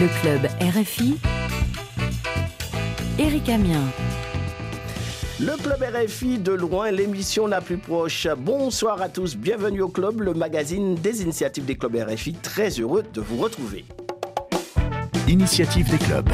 Le club RFI, Eric Amien. Le club RFI de loin, l'émission la plus proche. Bonsoir à tous, bienvenue au club, le magazine des initiatives des clubs RFI. Très heureux de vous retrouver. Initiative des clubs.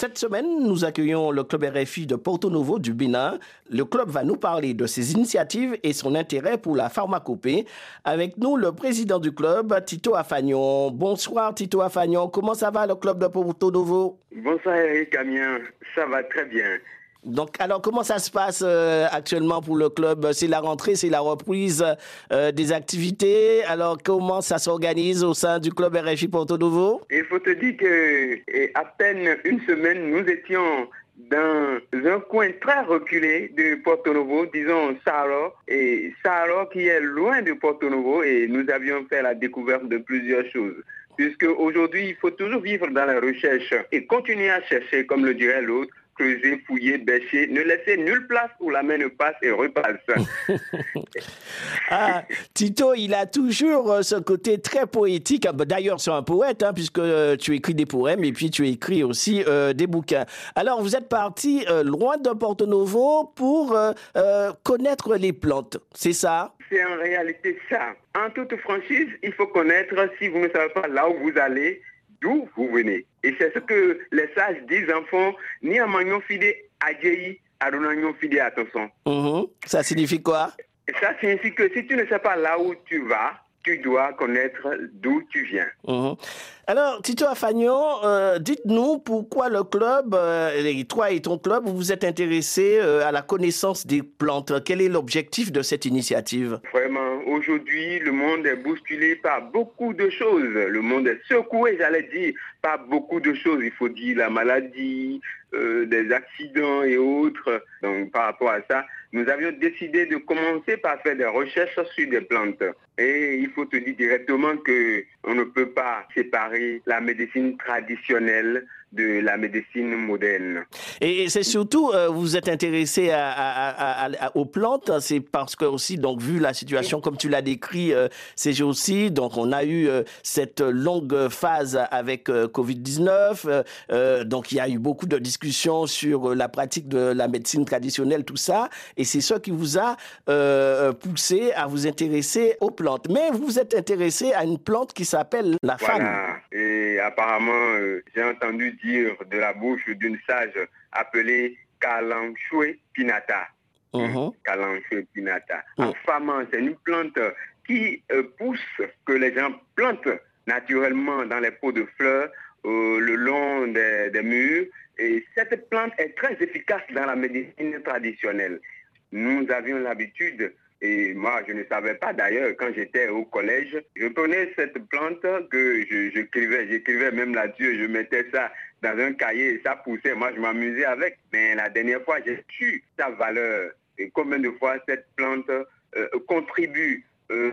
Cette semaine, nous accueillons le club RFI de Porto Novo du Bénin. Le club va nous parler de ses initiatives et son intérêt pour la pharmacopée. Avec nous, le président du club, Tito Afagnon. Bonsoir Tito Afagnon, comment ça va le club de Porto Novo? Bonsoir Eric Camien, ça va très bien. Donc, alors, comment ça se passe euh, actuellement pour le club? C'est la rentrée, c'est la reprise euh, des activités. Alors, comment ça s'organise au sein du club RFI Porto Novo? Il faut te dire que à peine une semaine, nous étions dans un coin très reculé de Porto Novo, disons Saro, et Saro qui est loin de Porto Novo, et nous avions fait la découverte de plusieurs choses. Puisque aujourd'hui, il faut toujours vivre dans la recherche et continuer à chercher, comme le dirait l'autre, creuser, fouiller, bêcher, ne laisser nulle place où la main ne passe et repasse. ah, Tito, il a toujours euh, ce côté très poétique. Ah, bah, d'ailleurs, c'est un poète, hein, puisque euh, tu écris des poèmes et puis tu écris aussi euh, des bouquins. Alors, vous êtes parti loin de Porto Novo pour connaître les plantes, c'est ça? C'est en réalité ça. En toute franchise, il faut connaître, si vous ne savez pas là où vous allez, d'où vous venez? Et c'est ce que les sages disent, enfants, ni à magnon fide adjei, adonagnon fide attention. Mhm. Ça signifie quoi? Ça signifie que si tu ne sais pas là où tu vas, tu dois connaître d'où tu viens. Mhm. Alors, Tito Afagnon, euh, dites-nous pourquoi le club, euh, toi et ton club, vous vous êtes intéressé euh, à la connaissance des plantes. Quel est l'objectif de cette initiative? Vraiment, aujourd'hui, le monde est bousculé par beaucoup de choses. Le monde est secoué, j'allais dire, par beaucoup de choses. Il faut dire la maladie, des accidents et autres. Donc, par rapport à ça, nous avions décidé de commencer par faire des recherches sur des plantes. Et il faut te dire directement que on ne peut pas séparer la médecine traditionnelle de la médecine moderne. Et c'est surtout, euh, vous êtes intéressé aux plantes, c'est parce que aussi, donc vu la situation comme tu l'as décrit euh, ces jours-ci, donc on a eu euh, cette longue phase avec Covid-19, donc il y a eu beaucoup de discussions sur la pratique de la médecine traditionnelle, tout ça, et c'est ça qui vous a poussé à vous intéresser aux plantes. Mais vous vous êtes intéressé à une plante qui s'appelle la voilà. Et apparemment, j'ai entendu dire de la bouche d'une sage appelée Kalanchue Pinata. Uh Pinata. En famant, c'est une plante qui euh, pousse, que les gens plantent naturellement dans les pots de fleurs euh, le long des, des, murs. Et cette plante est très efficace dans la médecine traditionnelle. Nous avions l'habitude et moi, je ne savais pas d'ailleurs, quand j'étais au collège, je prenais cette plante que j'écrivais, j'écrivais même là-dessus, je mettais ça dans un cahier ça poussait. Moi, je m'amusais avec. Mais la dernière fois, j'ai su sa valeur et combien de fois cette plante euh, contribue euh,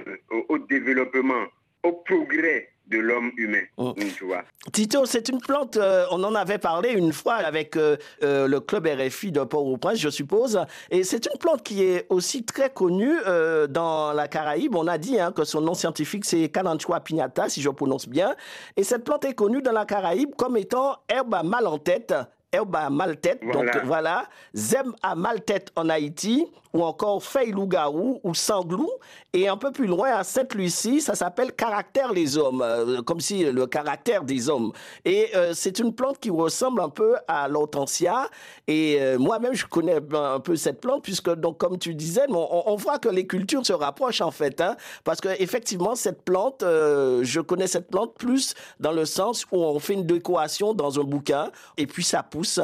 au développement, au progrès de l'homme humain. Oh. Tu vois. Tito, c'est une plante, euh, on en avait parlé une fois avec euh, euh, le club RFI de Port-au-Prince, je suppose, et c'est une plante qui est aussi très connue dans la Caraïbe. On a dit hein, que son nom scientifique c'est Calanchua pignata, si je prononce bien, et cette plante est connue dans la Caraïbe comme étant herbe à mal en tête herbe à mal tête, donc voilà, zem à mal tête en Haïti, ou encore feuille loup-garou ou sanglou. Et un peu plus loin, à Sainte-Lucie, ça s'appelle caractère les hommes, euh, comme si le caractère des hommes. Et euh, c'est une plante qui ressemble un peu à l'hortensia. Et euh, moi-même, je connais un peu cette plante, puisque, donc, comme tu disais, on, voit que les cultures se rapprochent en fait. Hein, parce que effectivement, cette plante, je connais cette plante plus dans le sens où on fait une décoration dans un bouquin, et puis ça pousse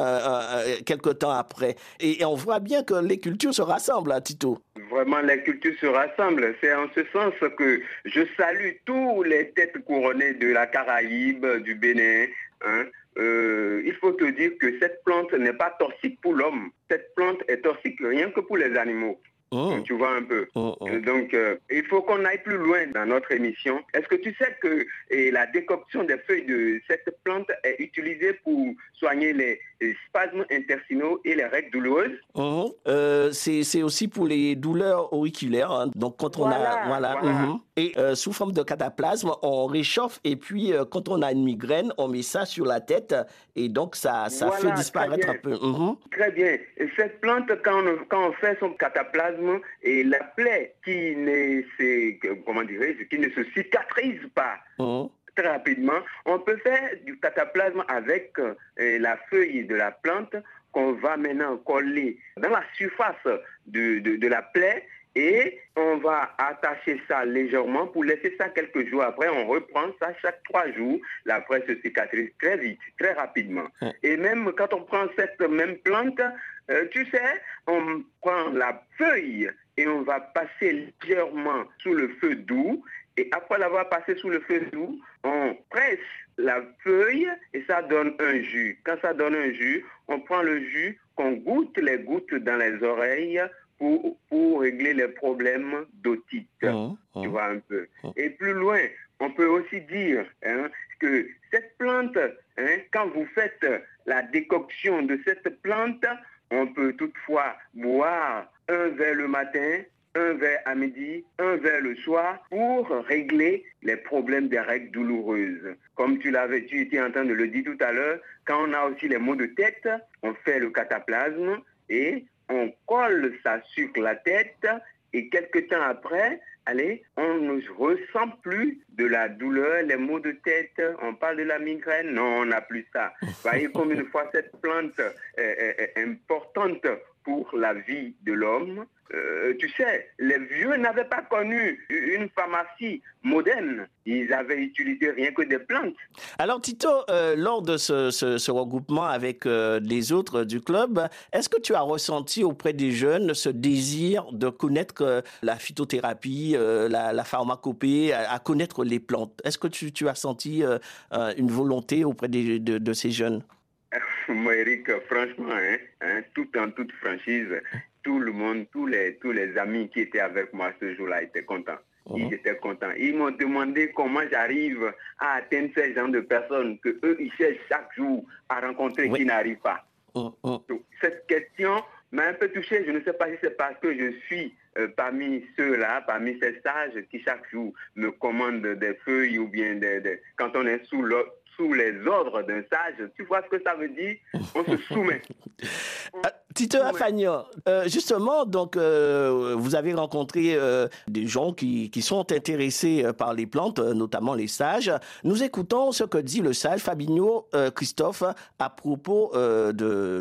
quelque temps après. et on voit bien que les cultures se rassemblent. Tito Vraiment, les cultures se rassemblent. C'est en ce sens que je salue tous les têtes couronnées de la Caraïbe, du Bénin. Hein. Euh, il faut te dire que cette plante n'est pas toxique pour l'homme. Cette plante est toxique rien que pour les animaux. Oh. Tu vois un peu. Oh, oh. Donc, euh, il faut qu'on aille plus loin dans notre émission. Est-ce que tu sais que la décoction des feuilles de cette plante est utilisée pour soigner les, spasmes intestinaux et les règles douloureuses? Euh, C'est aussi pour les douleurs auriculaires. Hein. Donc, quand on a. Voilà. Mhm. Et euh, sous forme de cataplasme, on réchauffe et puis quand on a une migraine, on met ça sur la tête et donc ça, ça fait disparaître un peu. Mhm. Très bien. Et cette plante, quand quand on fait son cataplasme, et la plaie qui ne se, comment qui ne se cicatrise pas. Oh. Très rapidement, on peut faire du cataplasme avec euh, la feuille de la plante qu'on va maintenant coller dans la surface de, de, la plaie et on va attacher ça légèrement pour laisser ça quelques jours après. On reprend ça chaque trois jours. La plaie se cicatrise très vite, très rapidement. Et même quand on prend cette même plante, euh, tu sais, on prend la feuille et on va passer légèrement sous le feu doux. Et après l'avoir passé sous le feu doux, on presse la feuille et ça donne un jus. Quand ça donne un jus, on prend le jus, qu'on goûte les gouttes dans les oreilles pour, pour régler les problèmes d'otite. Mmh, mmh. Tu vois un peu. Mmh. Et plus loin, on peut aussi dire hein, que cette plante, hein, quand vous faites la décoction de cette plante, on peut toutefois boire un verre le matin, un verre à midi, un verre le soir pour régler les problèmes des règles douloureuses. Comme tu l'avais, tu étais en train de le dire tout à l'heure, quand on a aussi les maux de tête, on fait le cataplasme et on colle ça sur la tête et quelques temps après, allez, on ne ressent plus de la douleur, les maux de tête, on parle de la migraine, non, on n'a plus ça. Voyez combien de fois cette plante est, importante pour la vie de l'homme. Euh, tu sais, les vieux n'avaient pas connu une pharmacie moderne. Ils avaient utilisé rien que des plantes. Alors Tito, euh, lors de ce, regroupement avec euh, les autres du club, est-ce que tu as ressenti auprès des jeunes ce désir de connaître la phytothérapie, la, pharmacopée, à, connaître les plantes? Est-ce que tu, as senti une volonté auprès de ces jeunes? Moi, Eric, franchement, hein, hein, tout en toute franchise, tout le monde, tous les, tous les amis qui étaient avec moi ce jour-là étaient contents. Ils mhm. étaient contents. Ils m'ont demandé comment j'arrive à atteindre ces gens de personnes que eux, ils cherchent chaque jour à rencontrer qui n'arrivent pas. Mhm, mhm. Cette question m'a un peu touché. Je ne sais pas si c'est parce que je suis euh, parmi ceux-là, parmi ces sages qui chaque jour me commandent des feuilles ou bien des, quand on est sous l'eau sous les ordres d'un sage. Tu vois ce que ça veut dire? On se soumet. Euh, Tito euh, justement, donc, euh, vous avez rencontré des gens qui, qui, sont intéressés par les plantes, notamment les sages. Nous écoutons ce que dit le sage Fabinho Christophe à propos de,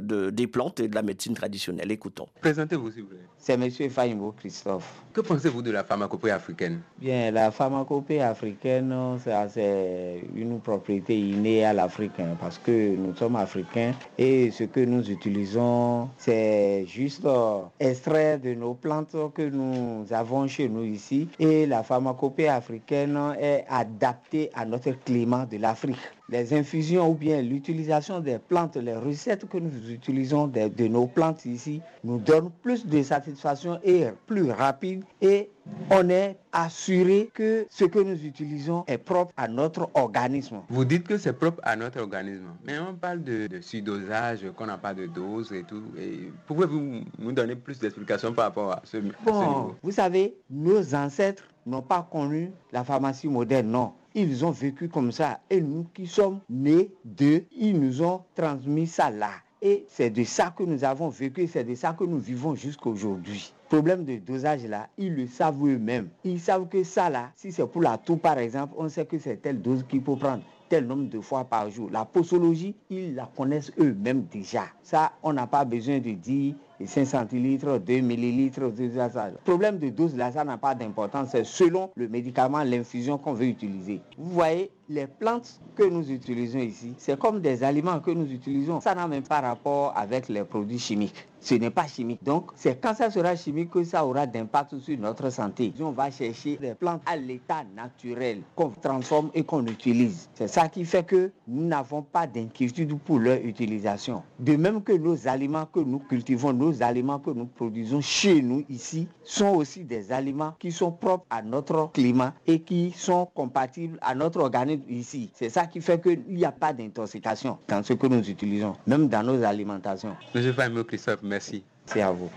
de, des plantes et de la médecine traditionnelle. Écoutons. Présentez-vous, s'il vous plaît. C'est M. Fabinho Christophe. Que pensez-vous de la pharmacopée africaine? Bien, la pharmacopée africaine, c'est une propriété innée à l'Africain parce que nous sommes africains et ce que nous utilisons, c'est juste euh, extrait de nos plantes que nous avons chez nous ici. Et la pharmacopée africaine est adaptée à notre climat de l'Afrique les infusions ou bien l'utilisation des plantes, les recettes que nous utilisons de, de, nos plantes ici nous donnent plus de satisfaction et plus rapide et on est assuré que ce que nous utilisons est propre à notre organisme. Vous dites que c'est propre à notre organisme, mais on parle de, de surdosage, qu'on n'a pas de dose et tout. Et Pouvez-vous nous donner plus d'explications par rapport à ce, bon, Vous savez, nos ancêtres n'ont pas connu la pharmacie moderne, non. Ils ont vécu comme ça. Et nous qui sommes nés d'eux, ils nous ont transmis ça là. Et c'est de ça que nous avons vécu, c'est de ça que nous vivons jusqu'à aujourd'hui. Problème de dosage là, ils le savent eux-mêmes. Ils savent que ça là, si c'est pour la toux par exemple, on sait que c'est telle dose qu'il faut prendre tel nombre de fois par jour. La posologie, ils la connaissent eux-mêmes déjà. Ça, on n'a pas besoin de dire 5 centilitres, 2 millilitres, Le problème de dose, là, ça n'a pas d'importance. C'est selon le médicament, l'infusion qu'on veut utiliser. Vous voyez, les plantes que nous utilisons ici, c'est comme des aliments que nous utilisons. Ça n'a même pas rapport avec les produits chimiques. ce n'est pas chimique. Donc, c'est quand ça sera chimique que ça aura d'impact sur notre santé. On va chercher des plantes à l'état naturel qu'on transforme et qu'on utilise. C'est ça qui fait que nous n'avons pas d'inquiétude pour leur utilisation. De même que nos aliments que nous cultivons, aliments que nous produisons chez nous ici, sont aussi des aliments qui sont propres à notre climat et qui sont compatibles à notre organisme ici. C'est ça qui fait qu'il n'y a pas d'intoxication dans ce que nous utilisons, même dans nos alimentations. Monsieur Fabio Christophe, merci. C'est à vous,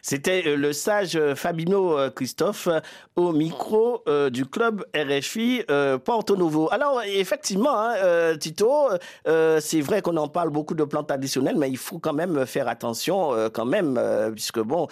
C'était euh, le sage euh, Fabino euh, Christophe au micro du club RFI Porto Novo. Alors, effectivement, hein, Tito, c'est vrai qu'on en parle beaucoup de plantes traditionnelles, mais il faut quand même faire attention, quand même, puisque bon,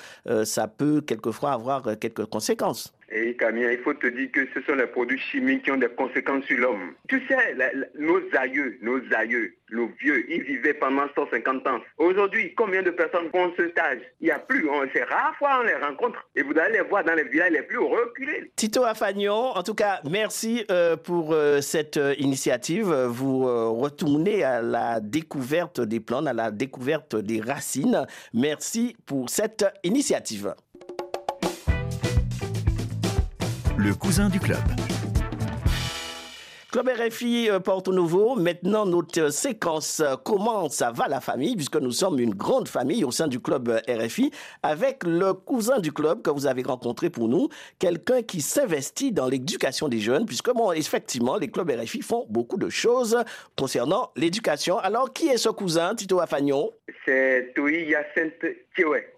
ça peut quelquefois avoir quelques conséquences. Et Camille, il faut te dire que ce sont les produits chimiques qui ont des conséquences sur l'homme. Tu sais, nos aïeux, nos aïeux, nos vieux, ils vivaient pendant 150 ans. Aujourd'hui, combien de personnes font ce stage? Il n'y a plus. C'est rare fois on les rencontre. Et vous allez les voir dans les villages les plus reculés. Tito Afagnon, en tout cas, merci euh, pour euh, cette euh, initiative. Vous retournez à la découverte des plantes, à la découverte des racines. Merci pour cette initiative. Le cousin du club. Club RFI euh, Porto Nouveau, maintenant notre séquence euh, Comment ça va la famille, puisque nous sommes une grande famille au sein du club euh, RFI, avec le cousin du club que vous avez rencontré pour nous, quelqu'un qui s'investit dans l'éducation des jeunes, puisque bon, effectivement, les clubs RFI font beaucoup de choses concernant l'éducation. Alors, qui est ce cousin, Tito Afagnon? C'est Toui Yacinthe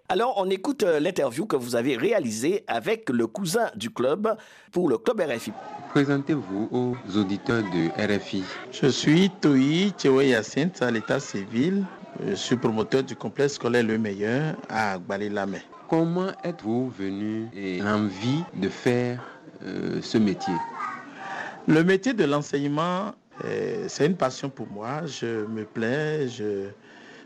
alors, on écoute euh, l'interview que vous avez réalisée avec le cousin du club pour le club RFI. Présentez-vous aux auditeurs de RFI. Je suis Toyi Tchewe Yacinthe à l'état civil. Je suis promoteur du complexe scolaire Le Meilleur à Gbalilamé. Comment êtes-vous venu et l'envie de faire euh, ce métier? Le métier de l'enseignement, euh, c'est une passion pour moi. Je me plais, je,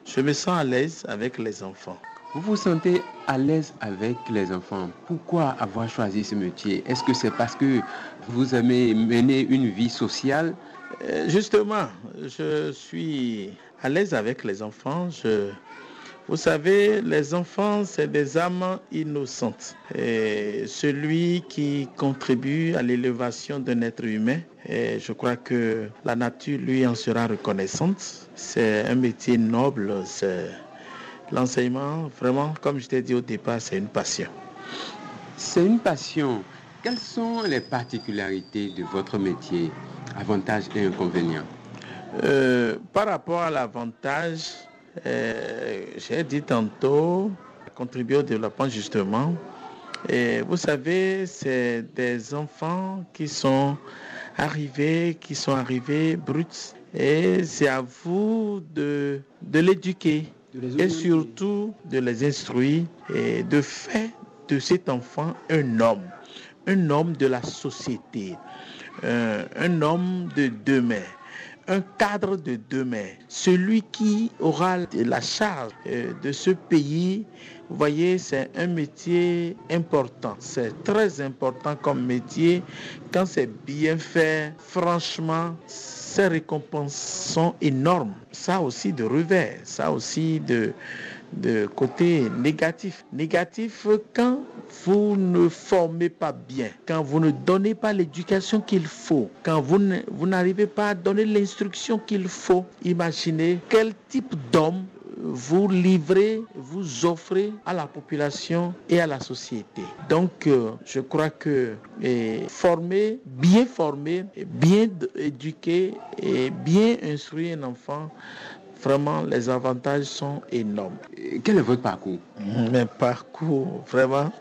je me sens à l'aise avec les enfants. Vous vous sentez à l'aise avec les enfants. Pourquoi avoir choisi ce métier? Est-ce que c'est parce que vous aimez mener une vie sociale? Euh, Justement, je suis à l'aise avec les enfants. Vous savez, les enfants, c'est des âmes innocentes. Celui qui contribue à l'élévation d'un être humain, je crois que la nature lui en sera reconnaissante. C'est un métier noble, c'est L'enseignement, vraiment, comme je t'ai dit au départ, c'est une passion. C'est une passion. Quelles sont les particularités de votre métier, avantages et inconvénients euh, Par rapport à l'avantage, euh, j'ai dit tantôt, contribuer au développement justement. Et vous savez, c'est des enfants qui sont arrivés, qui sont arrivés bruts. Et c'est à vous de, de l'éduquer et surtout de les instruire et de faire de cet enfant un homme, un homme de la société, euh, un homme de demain un cadre de demain, celui qui aura la charge euh, de ce pays. Vous voyez, c'est un métier important. C'est très important comme métier. Quand c'est bien fait, franchement, ces récompenses sont énormes. Ça aussi de revers, ça aussi de, de côté négatif. Négatif quand vous ne formez pas bien, quand vous ne donnez pas l'éducation qu'il faut, quand vous n'arrivez pas à donner l'instruction qu'il faut. Imaginez quel type d'homme vous livrez, vous offrez à la population et à la société. Donc, euh, je crois que former, bien former, bien éduquer et bien instruire un enfant, vraiment, les avantages sont énormes. Quel est votre parcours Mon parcours, vraiment,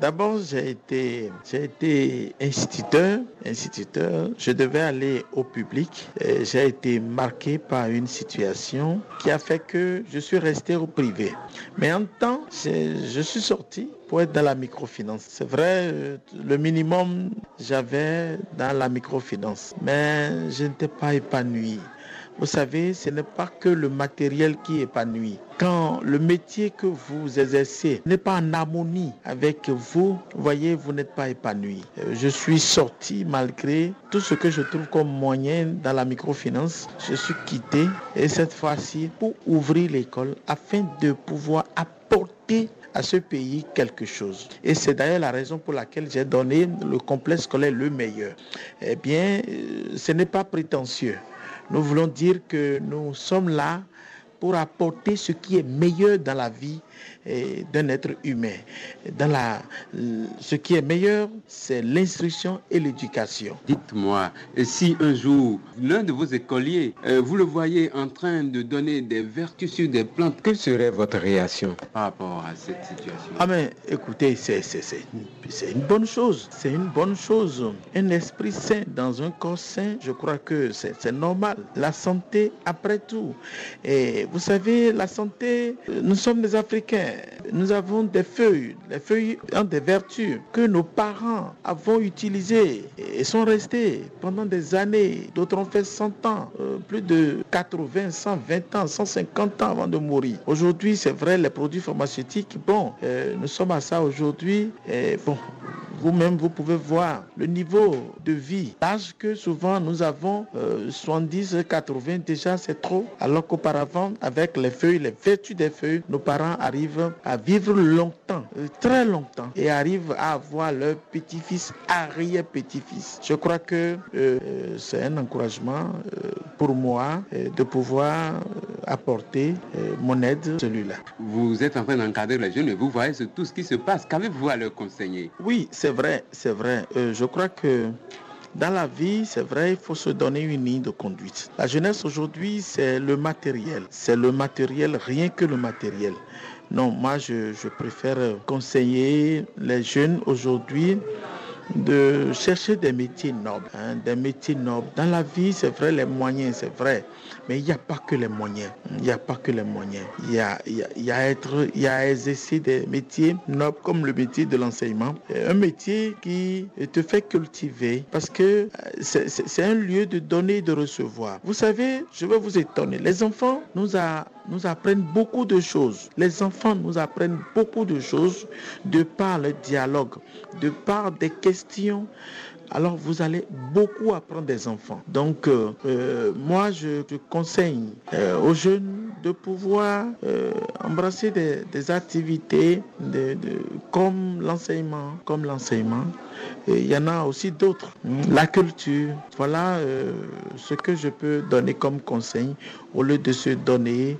D'abord, j'ai été, j'ai été instituteur, instituteur. Je devais aller au public. J'ai été marqué par une situation qui a fait que je suis resté au privé. Mais en temps, je suis sorti pour être dans la microfinance. C'est vrai, le minimum j'avais dans la microfinance, mais je n'étais pas épanoui. Vous savez, ce n'est pas que le matériel qui épanouit. Quand le métier que vous exercez n'est pas en harmonie avec vous, voyez, vous n'êtes pas épanoui. Euh, je suis sorti malgré tout ce que je trouve comme moyen dans la microfinance. Je suis quitté et cette fois-ci pour ouvrir l'école afin de pouvoir apporter à ce pays quelque chose. Et c'est d'ailleurs la raison pour laquelle j'ai donné le complexe scolaire le meilleur. Eh bien, euh, ce n'est pas prétentieux. Nous voulons dire que nous sommes là pour apporter ce qui est meilleur dans la vie d'un être humain. Dans la, ce qui est meilleur, c'est l'instruction et l'éducation. Dites-moi, si un jour l'un de vos écoliers, euh, vous le voyez en train de donner des vertus sur des plantes, quelle serait votre réaction par rapport à cette situation? Ah mais écoutez, c'est une bonne chose. C'est une bonne chose. Un esprit sain dans un corps sain, je crois que c'est normal. La santé après tout. Et vous savez, la santé, nous sommes des Africains nous avons des feuilles. Les feuilles ont des vertus que nos parents avons utilisées et sont restées pendant des années. D'autres ont fait 100 ans, euh, plus de 80, 120 ans, 150 ans avant de mourir. Aujourd'hui, c'est vrai, les produits pharmaceutiques, bon, euh, nous sommes à ça aujourd'hui. Bon, vous-même, vous pouvez voir le niveau de vie. L'âge que souvent nous avons, 70, euh, 80, déjà c'est trop. Alors qu'auparavant, avec les feuilles, les vertus des feuilles, nos parents arrivent à vivre longtemps, euh, très longtemps, et arrivent à avoir leur petit-fils, arrière-petit-fils. Je crois que euh, c'est un encouragement pour moi de pouvoir apporter mon aide, celui-là. Vous êtes en train d'encadrer les jeunes et vous voyez tout ce qui se passe. Qu'avez-vous à leur conseiller? Oui, c'est vrai, c'est vrai. Euh, je crois que dans la vie, c'est vrai, il faut se donner une ligne de conduite. La jeunesse aujourd'hui, c'est le matériel. C'est le matériel, rien que le matériel. Non, moi, je, préfère conseiller les jeunes aujourd'hui de chercher des métiers nobles, hein, des métiers nobles. Dans la vie, c'est vrai, les moyens, c'est vrai. Mais il n'y a pas que les moyens. Il n'y a pas que les moyens. Il y a, y a, être, il y a exercer des métiers nobles comme le métier de l'enseignement. Un métier qui te fait cultiver parce que euh, c'est un lieu de donner et de recevoir. Vous savez, je vais vous étonner. Les enfants nous, a, nous apprennent beaucoup de choses. Les enfants nous apprennent beaucoup de choses de par le dialogue, de par des questions alors vous allez beaucoup apprendre des enfants. Donc euh, euh, moi je, conseille euh, aux jeunes de pouvoir embrasser des, activités comme l'enseignement, comme l'enseignement. Il y en a aussi d'autres. La culture, voilà ce que je peux donner comme conseil au lieu de se donner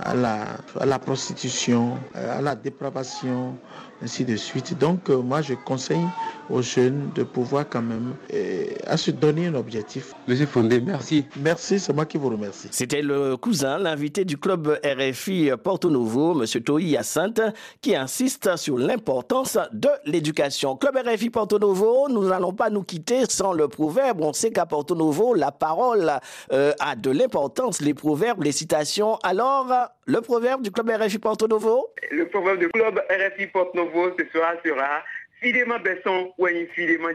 à, la, prostitution, à la dépravation, ainsi de suite. Donc, moi, je conseille aux jeunes de pouvoir quand même euh, à se donner un objectif. Monsieur Fondé, merci. Merci, c'est moi qui vous remercie. C'était le cousin, l'invité du club RFI Porto Novo, Monsieur Toyi Hyacinthe, qui insiste sur l'importance de l'éducation. Club RFI Porto Novo, nous n'allons pas nous quitter sans le proverbe. On sait qu'à Porto Novo, la parole euh, a de l'importance, les proverbes, les citations. Alors, le proverbe du club RFI Porto Novo? Le proverbe du club RFI Porto Novo ce soir sera Filément Besson ou Filément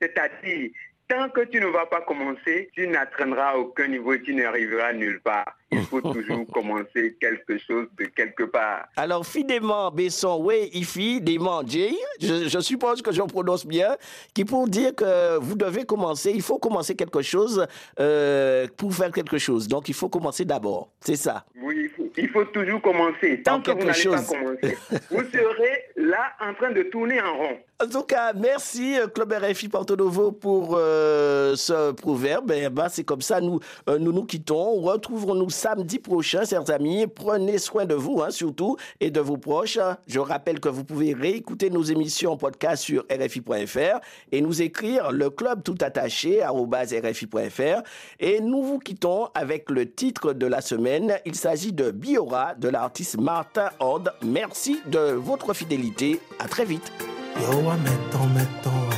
C'est-à-dire, tant que tu ne vas pas commencer, tu n'atteindras aucun niveau et tu n'arriveras nulle part. Il faut toujours commencer quelque chose de quelque part. Alors, fidèlement, Besson, oui, Ifi, J, je, je suppose que j'en prononce bien, qui pour dire que vous devez commencer, il faut commencer quelque chose euh, pour faire quelque chose. Donc, il faut commencer d'abord. C'est ça? Oui, il faut, toujours commencer. Tant que vous n'allez pas commencer, vous serez là en train de tourner en rond. En tout cas, merci euh, Club RFI Porto Novo pour euh, ce proverbe. Eh ben, c'est comme ça, nous, nous nous quittons. Retrouverons-nous samedi prochain, chers amis. Prenez soin de vous, hein, surtout, et de vos proches. Je rappelle que vous pouvez réécouter nos émissions en podcast sur RFI.fr et nous écrire le club tout attaché RFI.fr. Et nous vous quittons avec le titre de la semaine. Il s'agit de Biora de l'artiste Martin Horde. Merci de votre fidélité. À très vite. yo,